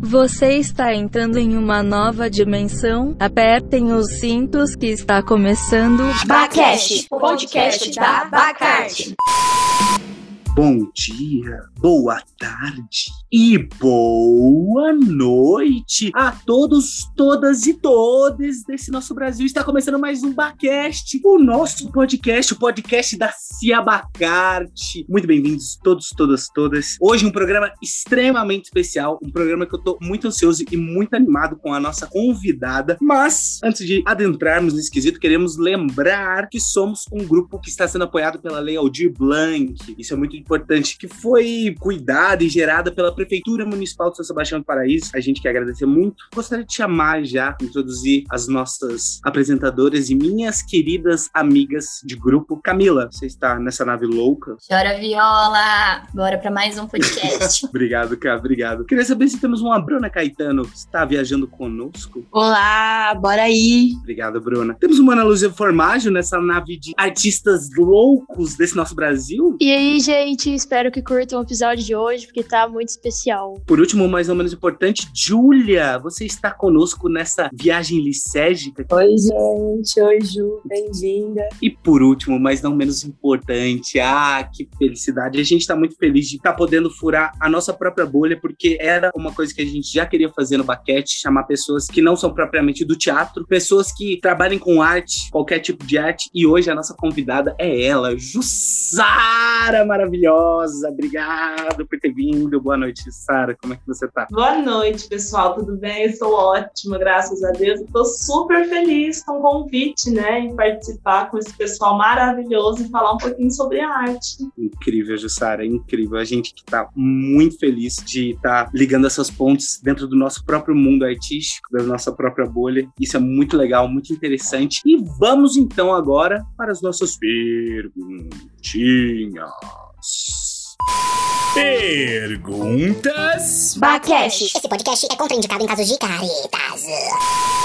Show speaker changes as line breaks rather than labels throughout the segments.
Você está entrando em uma nova dimensão. Apertem os cintos que está começando.
Bacast, o podcast da Bacarte.
Bom dia, boa tarde e boa noite a todos, todas e todas desse nosso Brasil. Está começando mais um Bacast, o nosso podcast, o podcast da Ciabacarte. Muito bem-vindos todos, todas, todas. Hoje um programa extremamente especial, um programa que eu tô muito ansioso e muito animado com a nossa convidada. Mas antes de adentrarmos nesse quesito, queremos lembrar que somos um grupo que está sendo apoiado pela Lei Aldir Blanc. Isso é muito importante, que foi cuidada e gerada pela Prefeitura Municipal de São Sebastião do Paraíso. A gente quer agradecer muito. Gostaria de chamar já, introduzir as nossas apresentadoras e minhas queridas amigas de grupo. Camila, você está nessa nave louca?
Chora viola! Bora para mais um podcast.
obrigado, cara, obrigado. Queria saber se temos uma Bruna Caetano que está viajando conosco.
Olá, bora aí.
Obrigado, Bruna. Temos uma Ana Luzia Formaggio nessa nave de artistas loucos desse nosso Brasil.
E aí, gente? Gente. Espero que curtam o episódio de hoje, porque tá muito especial.
Por último, mais ou menos importante, Júlia, você está conosco nessa viagem licérgica.
Oi, gente. Oi, Ju. Bem-vinda.
E por último, mas não menos importante, ah, que felicidade. A gente está muito feliz de estar tá podendo furar a nossa própria bolha, porque era uma coisa que a gente já queria fazer no Baquete, chamar pessoas que não são propriamente do teatro, pessoas que trabalhem com arte, qualquer tipo de arte. E hoje a nossa convidada é ela, Jussara maravilhosa maravilhosa. Obrigado por ter vindo. Boa noite, Sara. Como é que você tá?
Boa noite, pessoal. Tudo bem? Estou ótima, graças a Deus. Estou super feliz com o convite, né, em participar com esse pessoal maravilhoso e falar um pouquinho sobre arte.
Incrível, Jussara, incrível. A gente que está muito feliz de estar tá ligando essas pontes dentro do nosso próprio mundo artístico, da nossa própria bolha. Isso é muito legal, muito interessante. E vamos então agora para as nossas perguntinhas. Peace. Perguntas.
Bacast. Esse podcast é contraindicado em casos de caretas.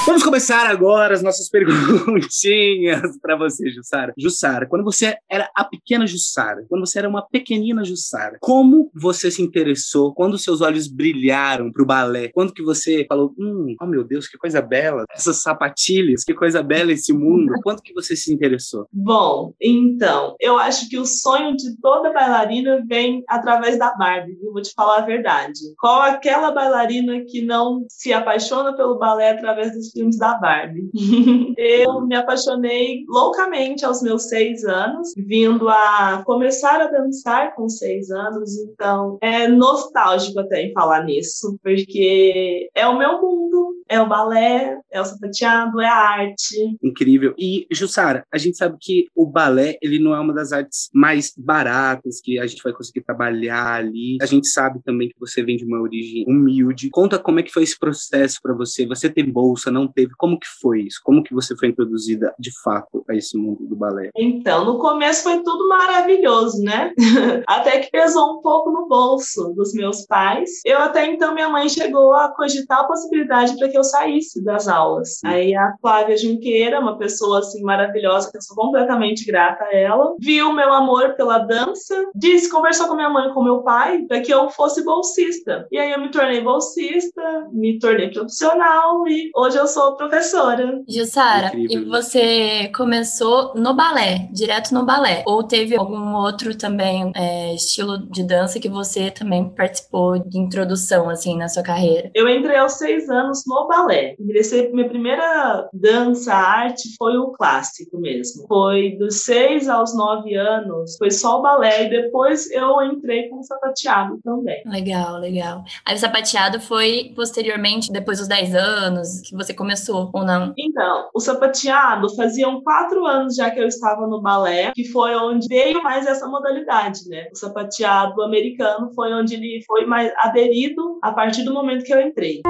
Vamos começar agora as nossas perguntinhas para você, Jussara. Jussara, quando você era a pequena Jussara, quando você era uma pequenina Jussara, como você se interessou? Quando seus olhos brilharam pro balé? Quando que você falou, hum, oh meu Deus, que coisa bela, essas sapatilhas, que coisa bela esse mundo? Quando que você se interessou?
Bom, então, eu acho que o sonho de toda bailarina vem através da Barbie, viu? Vou te falar a verdade. Qual aquela bailarina que não se apaixona pelo balé através dos filmes da Barbie? eu me apaixonei loucamente aos meus seis anos, vindo a começar a dançar com seis anos, então é nostálgico até em falar nisso, porque é o meu mundo, é o balé, é o sapateado, é a arte.
Incrível. E, Jussara, a gente sabe que o balé, ele não é uma das artes mais baratas que a gente vai conseguir trabalhar ali. A gente sabe também que você vem de uma origem humilde. Conta como é que foi esse processo para você. Você teve bolsa, não teve? Como que foi isso? Como que você foi introduzida de fato a esse mundo do balé?
Então, no começo foi tudo maravilhoso, né? até que pesou um pouco no bolso dos meus pais. Eu até então minha mãe chegou a cogitar a possibilidade para que eu saísse das aulas. Aí a Flávia Junqueira, uma pessoa assim maravilhosa que eu sou completamente grata a ela, viu meu amor pela dança, disse, conversou com minha mãe, com meu pai, para que eu fosse bolsista. E aí eu me tornei bolsista, me tornei profissional e hoje eu sou professora.
Jussara, e você começou no balé, direto no balé? Ou teve algum outro também é, estilo de dança que você também participou de introdução, assim, na sua carreira?
Eu entrei aos seis anos no balé. Ingressei, minha primeira dança, arte, foi o clássico mesmo. Foi dos seis aos nove anos, foi só o balé e depois eu entrei com o sapateado também.
Legal, legal. Aí o sapateado foi posteriormente, depois dos 10 anos, que você começou, ou não?
Então, o sapateado faziam quatro anos já que eu estava no balé, que foi onde veio mais essa modalidade, né? O sapateado americano foi onde ele foi mais aderido a partir do momento que eu entrei.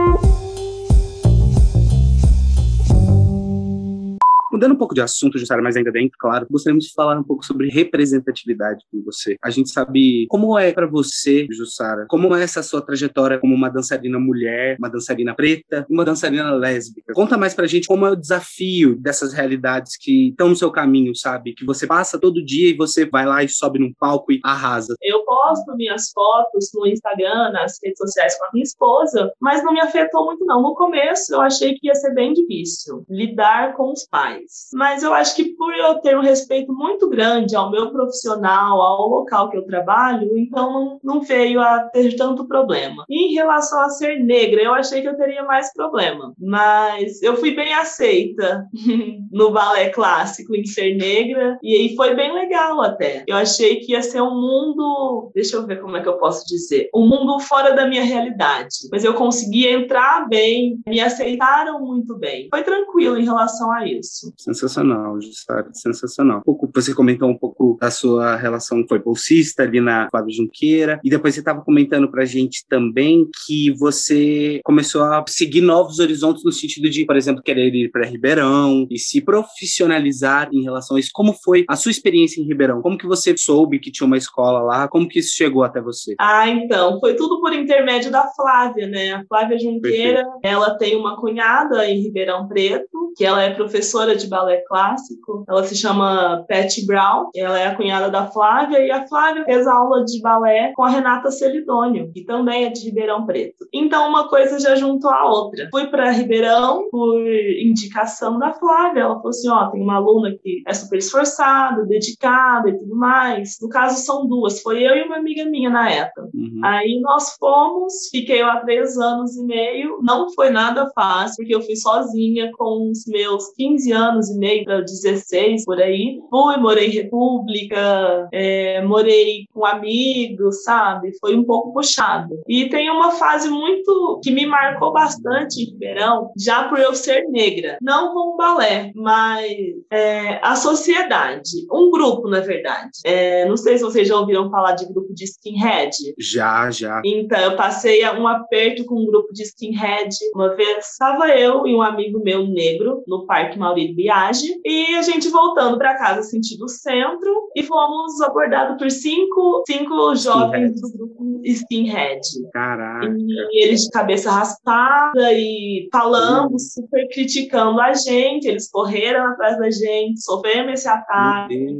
Mudando um pouco de assunto, Jussara, mas ainda dentro, claro, gostaríamos de falar um pouco sobre representatividade com você. A gente sabe como é para você, Jussara, como é essa sua trajetória como uma dançarina mulher, uma dançarina preta uma dançarina lésbica. Conta mais pra gente como é o desafio dessas realidades que estão no seu caminho, sabe? Que você passa todo dia e você vai lá e sobe num palco e arrasa.
Eu posto minhas fotos no Instagram, nas redes sociais com a minha esposa, mas não me afetou muito não. No começo eu achei que ia ser bem difícil lidar com os pais. Mas eu acho que por eu ter um respeito muito grande ao meu profissional, ao local que eu trabalho, então não, não veio a ter tanto problema. E em relação a ser negra, eu achei que eu teria mais problema. Mas eu fui bem aceita no balé clássico em ser negra e aí foi bem legal até. Eu achei que ia ser um mundo, deixa eu ver como é que eu posso dizer, um mundo fora da minha realidade. Mas eu consegui entrar bem, me aceitaram muito bem. Foi tranquilo em relação a isso.
Sensacional, Jussara, sensacional. Você comentou um pouco da sua relação, foi bolsista ali na Flávia Junqueira, e depois você estava comentando pra gente também que você começou a seguir novos horizontes no sentido de, por exemplo, querer ir para Ribeirão e se profissionalizar em relação a isso. Como foi a sua experiência em Ribeirão? Como que você soube que tinha uma escola lá? Como que isso chegou até você?
Ah, então, foi tudo por intermédio da Flávia, né? A Flávia Junqueira, Perfeito. ela tem uma cunhada em Ribeirão Preto, que ela é professora de balé clássico. Ela se chama Pat Brown. Ela é a cunhada da Flávia e a Flávia fez aula de balé com a Renata Celidônio, que também é de Ribeirão Preto. Então, uma coisa já juntou a outra. Fui para Ribeirão por indicação da Flávia. Ela falou assim: ó, tem uma aluna que é super esforçada, dedicada e tudo mais. No caso, são duas. Foi eu e uma amiga minha na época. Uhum. Aí nós fomos, fiquei lá três anos e meio. Não foi nada fácil, porque eu fui sozinha com os meus 15 anos e meio para 16 por aí. Fui, morei em República, é, morei com amigos, sabe? Foi um pouco puxado. E tem uma fase muito que me marcou bastante em Ribeirão, já por eu ser negra. Não com o balé, mas é, a sociedade. Um grupo, na verdade. É, não sei se vocês já ouviram falar de grupo de skinhead.
Já, já.
Então, eu passei um aperto com um grupo de skinhead. Uma vez estava eu e um amigo meu negro no Parque Maurício Biagi e a gente voltando para casa sentido centro e fomos abordados por cinco, cinco jovens do grupo skinhead.
Caraca.
E eles de cabeça raspada e falando, super criticando a gente. Eles correram atrás da gente, sofremos esse ataque.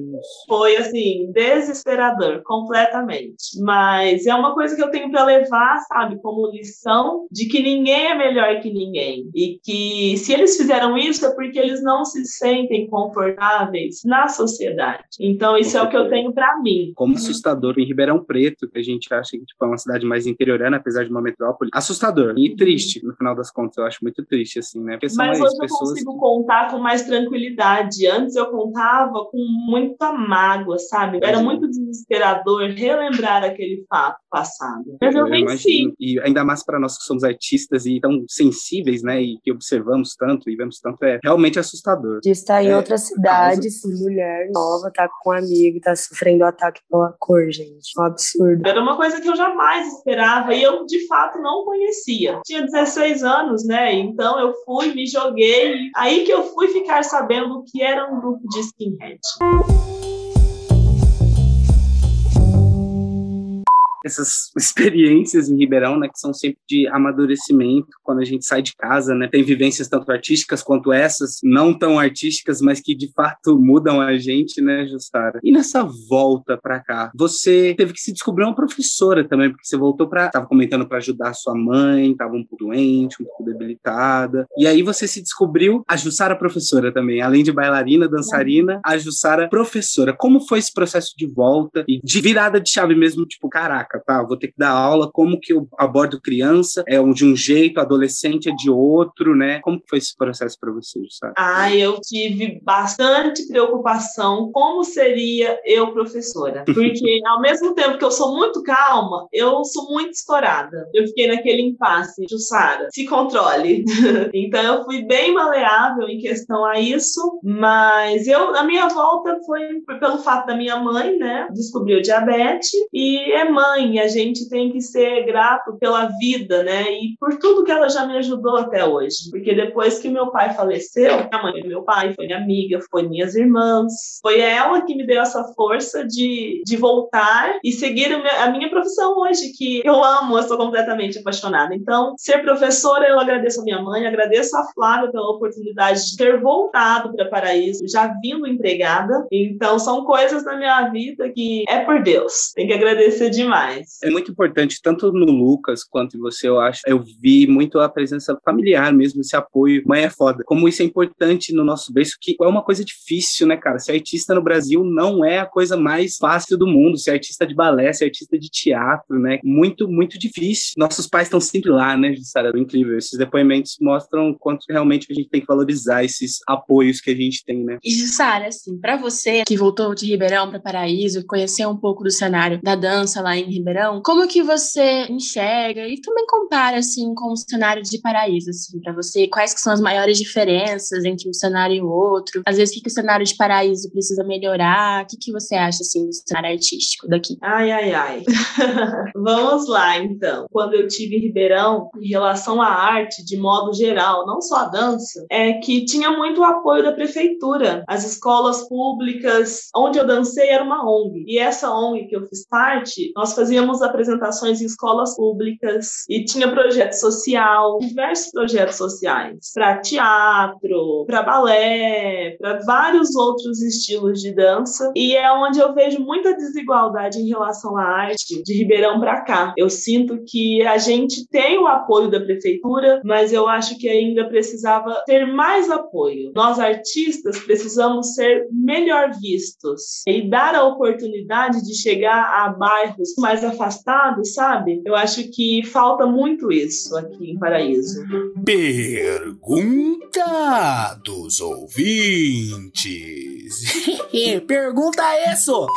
Foi assim, desesperador, completamente. Mas é uma coisa que eu tenho para levar, sabe, como lição de que ninguém é melhor que ninguém. E que se eles fizeram isso é porque eles não se sentem confortáveis na sociedade. Então, isso é o que eu tenho para mim.
Como assustador em Ribeirão Preto, que a gente acha que tipo, é uma cidade mais interiorana, apesar de uma metrópole, assustador e triste, no final das contas, eu acho muito triste, assim, né?
Porque Mas hoje eu consigo contar com mais tranquilidade. Antes eu contava com muita mágoa, sabe? Era muito desesperador relembrar aquele fato passado. Mas eu, eu venci.
E ainda mais para nós que somos artistas e tão sensíveis, né? E que observamos tanto e vemos tanto, é realmente assustador.
De estar em é, outra cidade, mulher nova, tá com um amigo, tá sofrendo ataque pela cor, gente. É um absurdo.
Era uma coisa que eu jamais esperava e eu, de fato, não conhecia. Tinha 16 anos, né? Então eu fui, me joguei. Aí que eu fui ficar sabendo que era um grupo de skinhead.
Essas experiências em Ribeirão, né, que são sempre de amadurecimento quando a gente sai de casa, né? Tem vivências tanto artísticas quanto essas, não tão artísticas, mas que de fato mudam a gente, né, Justara? E nessa volta para cá, você teve que se descobrir uma professora também, porque você voltou para, tava comentando para ajudar sua mãe, tava um pouco doente, um pouco debilitada. E aí você se descobriu a Jussara professora também, além de bailarina, dançarina, a Jussara professora. Como foi esse processo de volta e de virada de chave mesmo, tipo, caraca, tá? Vou ter que dar aula, como que eu abordo criança, é de um jeito, adolescente é de outro, né? Como que foi esse processo para você, sabe?
Ah, eu tive bastante preocupação como seria eu professora, porque ao mesmo tempo que eu sou muito calma, eu sou muito estourada. Eu fiquei naquele impasse, Jussara, se controle. então eu fui bem maleável em questão a isso, mas eu a minha volta foi pelo fato da minha mãe, né, descobriu diabetes e é mãe mãe, a gente tem que ser grato pela vida, né? E por tudo que ela já me ajudou até hoje. Porque depois que meu pai faleceu, minha mãe, meu pai, foi minha amiga, foi minhas irmãs, foi ela que me deu essa força de, de voltar e seguir a minha profissão hoje, que eu amo, eu sou completamente apaixonada. Então, ser professora, eu agradeço a minha mãe, agradeço a Flávia pela oportunidade de ter voltado para Paraíso, já vindo empregada. Então, são coisas na minha vida que é por Deus. Tem que agradecer demais.
É muito importante, tanto no Lucas quanto em você, eu acho. Eu vi muito a presença familiar mesmo, esse apoio. Mãe é foda. Como isso é importante no nosso berço, que é uma coisa difícil, né, cara? Ser artista no Brasil não é a coisa mais fácil do mundo. Ser artista de balé, ser artista de teatro, né? Muito, muito difícil. Nossos pais estão sempre lá, né, Jussara? É incrível. Esses depoimentos mostram quanto realmente a gente tem que valorizar esses apoios que a gente tem, né?
E Jussara, assim, para você que voltou de Ribeirão para Paraíso, conheceu um pouco do cenário da dança lá em Ribeirão, como que você enxerga e também compara assim com o cenário de Paraíso, assim, para você, quais que são as maiores diferenças entre um cenário e outro? Às vezes o que, que o cenário de Paraíso precisa melhorar? O que, que você acha assim do cenário artístico daqui?
Ai, ai, ai. Vamos lá, então. Quando eu tive em Ribeirão, em relação à arte de modo geral, não só a dança, é que tinha muito apoio da prefeitura. As escolas públicas, onde eu dancei era uma ONG. E essa ONG que eu fiz parte, nós fazíamos apresentações em escolas públicas e tinha projeto social, diversos projetos sociais, para teatro, para balé, para vários outros estilos de dança. E é onde eu vejo muita desigualdade em relação à arte de Ribeirão para cá. Eu sinto que a gente tem o apoio da prefeitura, mas eu acho que ainda precisava ter mais apoio. Nós artistas precisamos ser melhor vistos e dar a oportunidade de chegar a bairros mais afastados, sabe? Eu acho que falta muito isso aqui em Paraíso.
Pergunta dos ouvintes. Pergunta isso!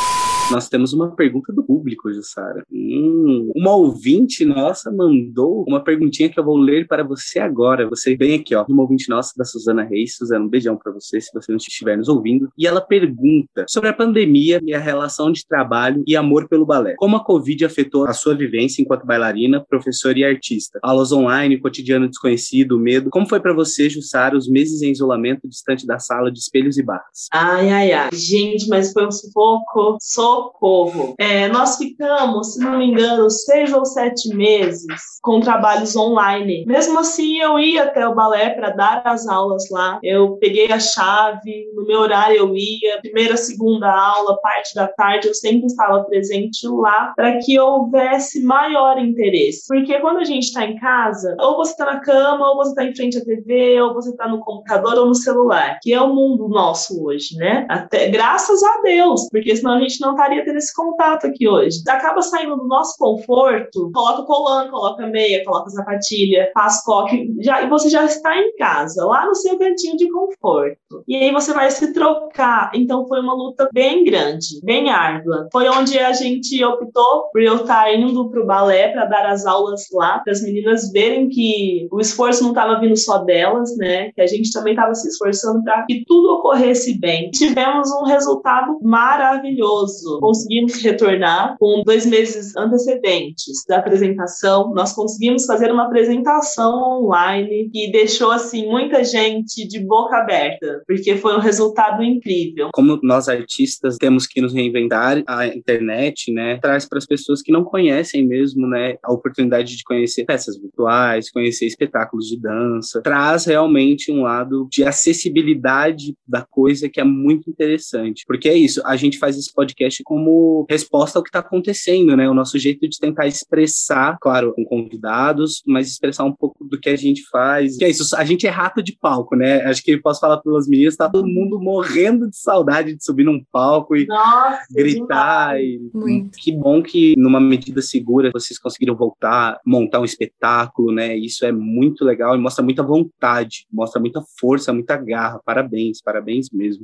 Nós temos uma pergunta do público, Jussara. Hum, uma ouvinte nossa mandou uma perguntinha que eu vou ler para você agora. Você vem aqui, ó, uma ouvinte nossa da Suzana Reis. Suzana, um beijão para você, se você não estiver nos ouvindo. E ela pergunta sobre a pandemia e a relação de trabalho e amor pelo balé. Como a Covid afetou a sua vivência enquanto bailarina, professora e artista? Aulas online, cotidiano desconhecido, medo. Como foi para você, Jussara, os meses em isolamento distante da sala de espelhos e barras?
Ai, ai, ai. Gente, mas foi um sufoco. Socorro. É, nós ficamos, se não me engano, seis ou sete meses com trabalhos online. Mesmo assim, eu ia até o balé para dar as aulas lá. Eu peguei a chave, no meu horário eu ia, primeira, segunda aula, parte da tarde, eu sempre estava presente lá para que houvesse maior interesse. Porque quando a gente está em casa, ou você está na cama, ou você está em frente à TV, ou você está no computador ou no celular, que é o mundo nosso hoje, né? Até graças a Deus, porque senão a gente não estaria tendo esse contato aqui hoje. Acaba saindo do nosso conforto, coloca o colã, coloca meia, coloca sapatilha, faz coque, já, e você já está em casa, lá no seu cantinho de conforto. E aí você vai se trocar. Então foi uma luta bem grande, bem árdua. Foi onde a gente optou por eu estar indo para o balé para dar as aulas lá, para as meninas verem que o esforço não estava vindo só delas, né? Que a gente também estava se esforçando para que tudo ocorresse bem. Tivemos um resultado maravilhoso. Conseguimos retornar com dois meses antecedentes da apresentação. Nós conseguimos fazer uma apresentação online que deixou assim muita gente de boca aberta, porque foi um resultado incrível.
Como nós artistas temos que nos reinventar, a internet, né, traz para as pessoas que não conhecem mesmo, né, a oportunidade de conhecer peças virtuais, conhecer espetáculos de dança, traz realmente um lado de acessibilidade da coisa que é muito interessante, porque é isso, a gente faz esse podcast como resposta ao que está acontecendo, né, o nosso jeito de tentar expressar, claro, com convidados, mas expressar um pouco do que a gente faz, que é isso, a gente é rato de palco, né, acho que eu posso falar pelas meninas, tá todo mundo morrendo de saudade de subir num palco e
Nossa,
gritar. E,
Muito.
que bom que, numa medida segura, vocês conseguiram voltar, montar um espetáculo, né? Isso é muito legal e mostra muita vontade, mostra muita força, muita garra. Parabéns, parabéns mesmo.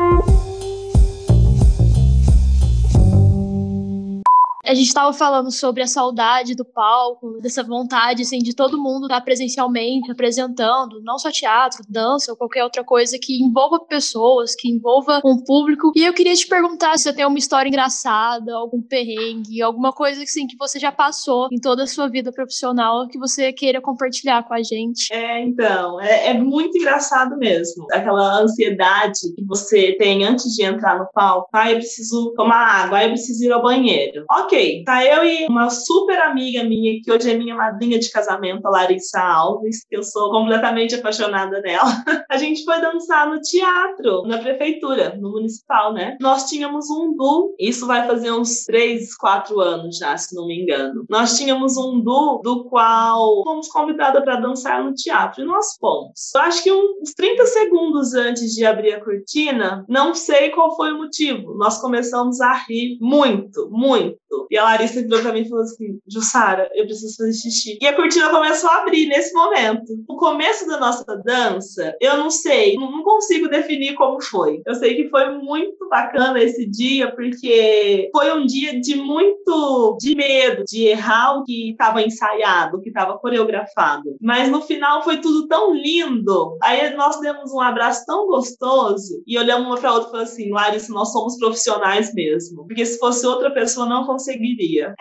A gente estava falando sobre a saudade do palco, dessa vontade, assim, de todo mundo estar presencialmente apresentando, não só teatro, dança ou qualquer outra coisa que envolva pessoas, que envolva um público. E eu queria te perguntar se você tem uma história engraçada, algum perrengue, alguma coisa assim que você já passou em toda a sua vida profissional que você queira compartilhar com a gente.
É, então, é, é muito engraçado mesmo. Aquela ansiedade que você tem antes de entrar no palco. Ah, eu preciso tomar água, eu preciso ir ao banheiro. Ok, tá eu e uma super amiga minha, que hoje é minha madrinha de casamento, a Larissa Alves, que eu sou completamente apaixonada nela. A gente foi dançar no teatro, na prefeitura, no municipal, né? Nós tínhamos um duo, isso vai fazer uns três, quatro anos já, se não me engano. Nós tínhamos um duo do qual fomos convidadas para dançar no teatro e nós fomos. Eu acho que uns 30 segundos antes de abrir a cortina, não sei qual foi o motivo, nós começamos a rir muito, muito. E a Larissa virou pra mim e falou assim: Jussara, eu preciso fazer xixi. E a cortina começou a abrir nesse momento. O começo da nossa dança, eu não sei, não consigo definir como foi. Eu sei que foi muito bacana esse dia, porque foi um dia de muito de medo, de errar o que estava ensaiado, o que estava coreografado. Mas no final foi tudo tão lindo. Aí nós demos um abraço tão gostoso e olhamos uma para outra e falamos assim: Larissa, nós somos profissionais mesmo. Porque se fosse outra pessoa, não.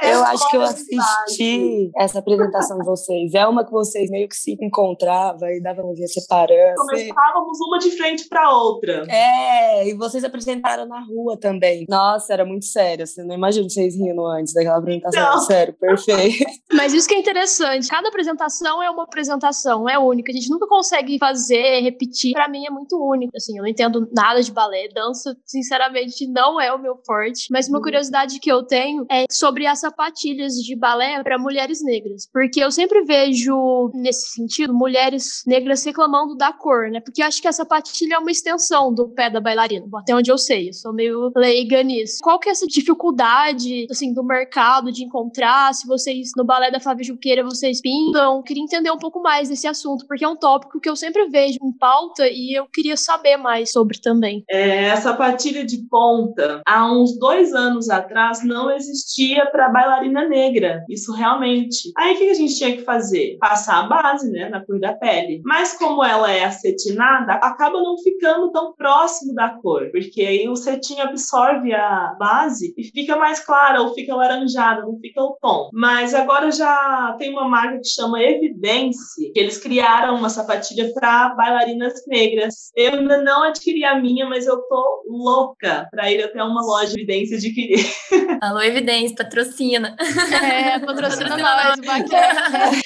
Eu é acho que eu assisti essa apresentação de vocês. É uma que vocês meio que se encontravam e davam um dia separando.
Começávamos uma de frente para outra.
É, e vocês apresentaram na rua também. Nossa, era muito sério. Assim, não imagino vocês rindo antes daquela apresentação. Não. Sério, perfeito.
Mas isso que é interessante. Cada apresentação é uma apresentação, é única. A gente nunca consegue fazer, repetir. Para mim é muito único. Assim, eu não entendo nada de balé. Dança, sinceramente, não é o meu forte. Mas uma uhum. curiosidade que eu tenho é sobre as sapatilhas de balé para mulheres negras. Porque eu sempre vejo, nesse sentido, mulheres negras reclamando da cor, né? Porque eu acho que a sapatilha é uma extensão do pé da bailarina. Até onde eu sei, eu sou meio leiga nisso. Qual que é essa dificuldade, assim, do mercado de encontrar? Se vocês, no balé da Flávia Juqueira, vocês pintam? Eu queria entender um pouco mais desse assunto, porque é um tópico que eu sempre vejo em pauta e eu queria saber mais sobre também.
É, a sapatilha de ponta, há uns dois anos atrás, não existia para bailarina negra. Isso realmente. Aí o que a gente tinha que fazer? Passar a base, né, na cor da pele. Mas como ela é acetinada, acaba não ficando tão próximo da cor, porque aí o cetim absorve a base e fica mais clara ou fica laranjada, não fica o tom. Mas agora já tem uma marca que chama Evidence, que eles criaram uma sapatilha para bailarinas negras. Eu ainda não adquiri a minha, mas eu tô louca para ir até uma loja de Evidência adquirir.
Alô, Evidência, patrocina.
É, patrocina nós,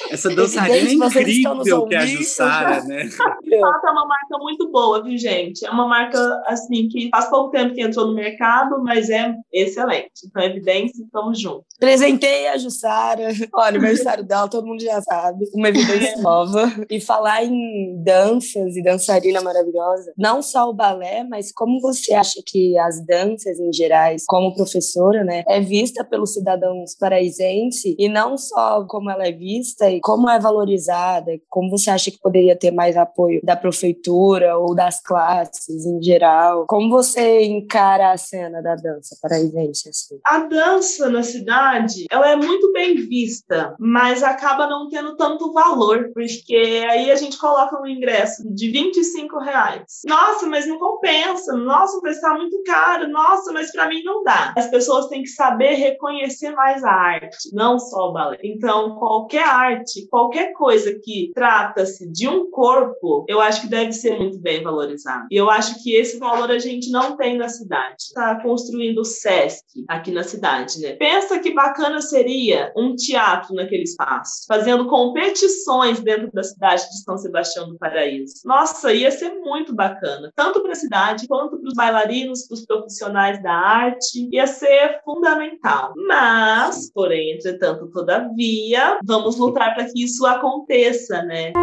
Essa dançarina é incrível que é a Jussara, né?
De fato, é uma marca muito boa, viu, gente? É uma marca, assim, que faz pouco tempo que entrou no mercado, mas é excelente. Então, Evidência, estamos juntos.
Presentei a Jussara. Olha, o aniversário dela, todo mundo já sabe. Uma evidência nova. E falar em danças e dançarina maravilhosa, não só o balé, mas como você acha que as danças em gerais, como professora, né, é vista pelos cidadãos paraisenses e não só como ela é vista e como é valorizada, como você acha que poderia ter mais apoio da prefeitura ou das classes em geral? Como você encara a cena da dança paraisense? Assim?
A dança na cidade, ela é muito bem vista, mas acaba não tendo tanto valor, porque aí a gente coloca um ingresso de 25 reais. Nossa, mas não compensa. Nossa, mas está muito caro. Nossa, mas para mim não dá. As pessoas têm que saber reconhecer mais a arte, não só o balé. Então, qualquer arte, qualquer coisa que trata-se de um corpo, eu acho que deve ser muito bem valorizado. E eu acho que esse valor a gente não tem na cidade. Está construindo o SESC aqui na cidade, né? Pensa que bacana seria um teatro naquele espaço, fazendo competições dentro da cidade de São Sebastião do Paraíso. Nossa, ia ser muito bacana, tanto para a cidade quanto para os bailarinos, para os profissionais da arte, ia ser fundamental. Mas, porém, entretanto, todavia, vamos lutar para que isso aconteça, né?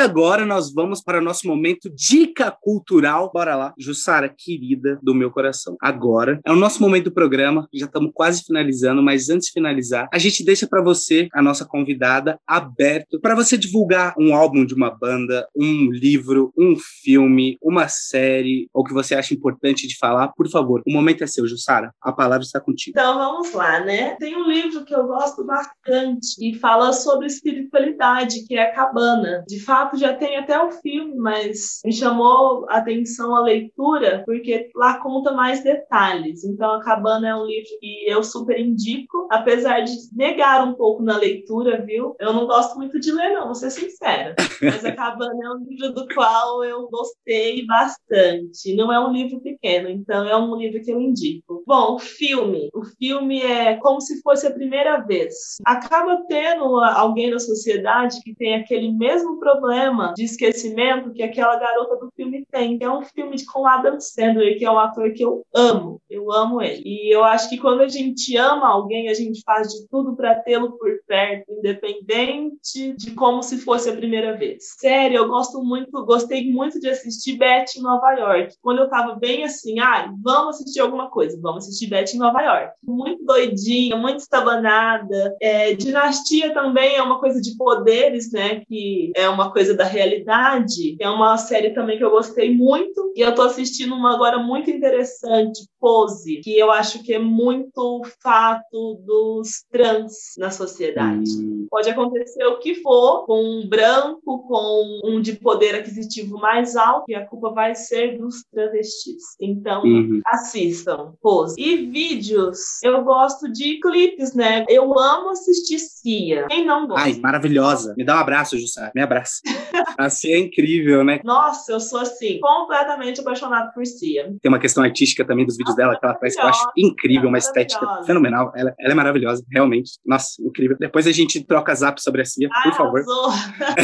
Agora nós vamos para o nosso momento dica cultural. Bora lá, Jussara, querida do meu coração. Agora é o nosso momento do programa, já estamos quase finalizando, mas antes de finalizar, a gente deixa para você, a nossa convidada, aberto para você divulgar um álbum de uma banda, um livro, um filme, uma série, ou que você acha importante de falar. Por favor, o momento é seu, Jussara. A palavra está contigo.
Então vamos lá, né? Tem um livro que eu gosto bastante e fala sobre espiritualidade, que é a Cabana. De fato, já tem até o filme, mas me chamou a atenção a leitura, porque lá conta mais detalhes. Então, a Cabana é um livro que eu super indico, apesar de negar um pouco na leitura, viu? Eu não gosto muito de ler, não, vou ser sincera. Mas a Cabana é um livro do qual eu gostei bastante. Não é um livro pequeno, então é um livro que eu indico. Bom, o filme. O filme é como se fosse a primeira vez. Acaba tendo alguém na sociedade que tem aquele mesmo problema de esquecimento que aquela garota do filme tem. É um filme com Adam Sandler, que é um ator que eu amo. Eu amo ele. E eu acho que quando a gente ama alguém, a gente faz de tudo para tê-lo por perto, independente de como se fosse a primeira vez. Sério, eu gosto muito, gostei muito de assistir Beth em Nova York. Quando eu tava bem assim, ah, vamos assistir alguma coisa, vamos assistir Beth em Nova York. Muito doidinha, muito estabanada. É, Dinastia também é uma coisa de poderes, né? Que é uma coisa da realidade. É uma série também que eu gostei muito. E eu tô assistindo uma agora muito interessante, Pose, que eu acho que é muito fato dos trans na sociedade. Hum. Pode acontecer o que for com um branco, com um de poder aquisitivo mais alto, e a culpa vai ser dos travestis. Então, uhum. assistam, Pose. E vídeos, eu gosto de clipes, né? Eu amo assistir Cia. Quem não gosta?
Ai, maravilhosa. Me dá um abraço, Jussara. Me abraça. a Cia é incrível, né?
Nossa, eu sou assim, completamente apaixonado por Cia.
Tem uma questão artística também dos vídeos dela que ela faz que eu acho incrível, uma estética fenomenal. Ela, ela, é maravilhosa, realmente. Nossa, incrível. Depois a gente troca zap sobre a Cia, por favor.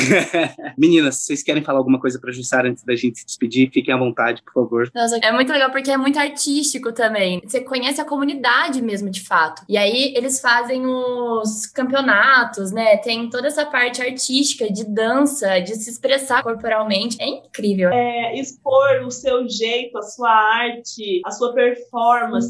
Meninas, vocês querem falar alguma coisa pra Jussara antes da gente se despedir? Fiquem à vontade, por favor.
Nossa, é muito legal porque é muito artístico também. Você conhece a comunidade mesmo, de fato. E aí eles fazem os campeonatos, né? Tem toda essa parte artística de dança, de se expressar corporalmente. É incrível.
É, expor o seu jeito, a sua arte, a sua performance.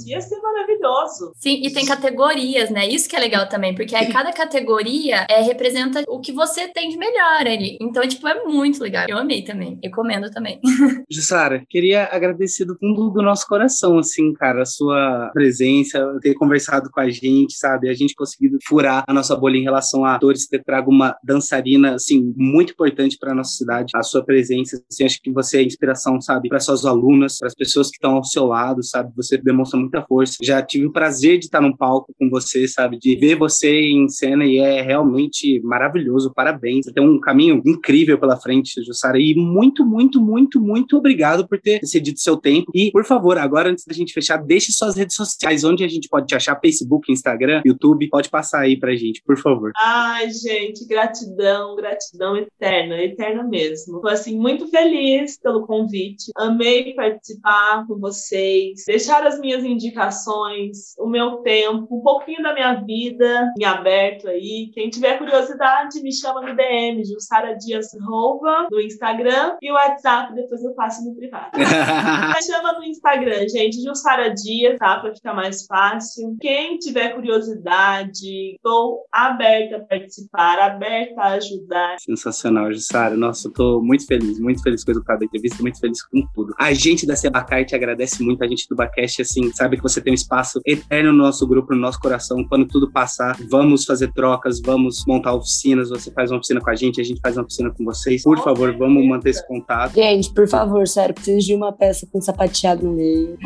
Ia ser maravilhoso.
Sim, e tem categorias, né? Isso que é legal também, porque aí cada categoria é, representa o que você tem de melhor ali. Então, tipo, é muito legal. Eu amei também. Recomendo também.
Jussara, queria agradecer do fundo do nosso coração, assim, cara, a sua presença, ter conversado com a gente, sabe? A gente conseguido furar a nossa bolha em relação a atores, ter trago uma dançarina, assim, muito importante para nossa cidade. A sua presença, assim, acho que você é inspiração, sabe? Para suas alunas, para as pessoas que estão ao seu lado, sabe? Você demonstra muita força. Já tive o prazer de estar num palco com você, sabe? De ver você em cena e é realmente maravilhoso. Parabéns. Você tem um caminho incrível pela frente, Jussara. E muito, muito, muito, muito obrigado por ter cedido seu tempo. E, por favor, agora, antes da gente fechar, deixe suas redes sociais, onde a gente pode te achar, Facebook, Instagram, YouTube. Pode passar aí pra gente, por favor.
Ai, gente, gratidão, gratidão eterna, eterna mesmo. Tô, assim, muito feliz pelo convite. Amei participar com vocês, deixar as minhas indicações, o meu tempo, um pouquinho da minha vida em aberto aí. Quem tiver curiosidade, me chama no DM, Jussara Dias Rouva, no Instagram, e o WhatsApp depois eu passo no privado. chama no Instagram, gente, Jussara Dias, tá? Pra ficar mais fácil. Quem tiver curiosidade, estou aberta a participar, aberta a ajudar.
Sensacional, Jussara. Nossa, eu tô muito feliz, muito feliz com o resultado da entrevista, muito feliz com tudo. A gente da Sebacai te agradece muito, a gente do Bacast, assim, sabe que você tem um espaço eterno no nosso grupo, no nosso coração. Quando tudo passar, vamos fazer trocas, vamos montar oficinas, você faz uma oficina com a gente, a gente faz uma oficina com vocês. Por favor, vamos manter esse contato.
Gente, por favor, sério, preciso de uma peça com sapateado no meio.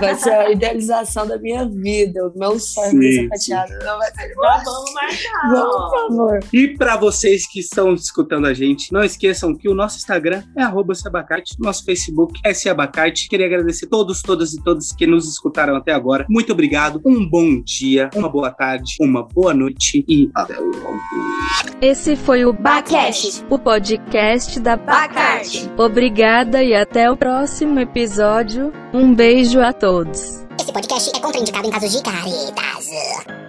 Vai ser a idealização da minha vida, o meu sonho com sapateado. Não vai ser...
vamos marcar. Vamos,
por favor.
E para vocês que estão escutando a gente, não esqueçam que o nosso Instagram é arroba Sebacate, nosso Facebook é Sebacate. Queria agradecer todos, todas e todos que nos escutaram até agora. Muito obrigado, um bom dia, uma boa tarde, uma boa noite e até logo.
Esse foi o
Bacast,
o podcast da
Bacarte.
Obrigada e até o próximo episódio. Um beijo a todos.
Esse podcast é contraindicado em casos de caretas.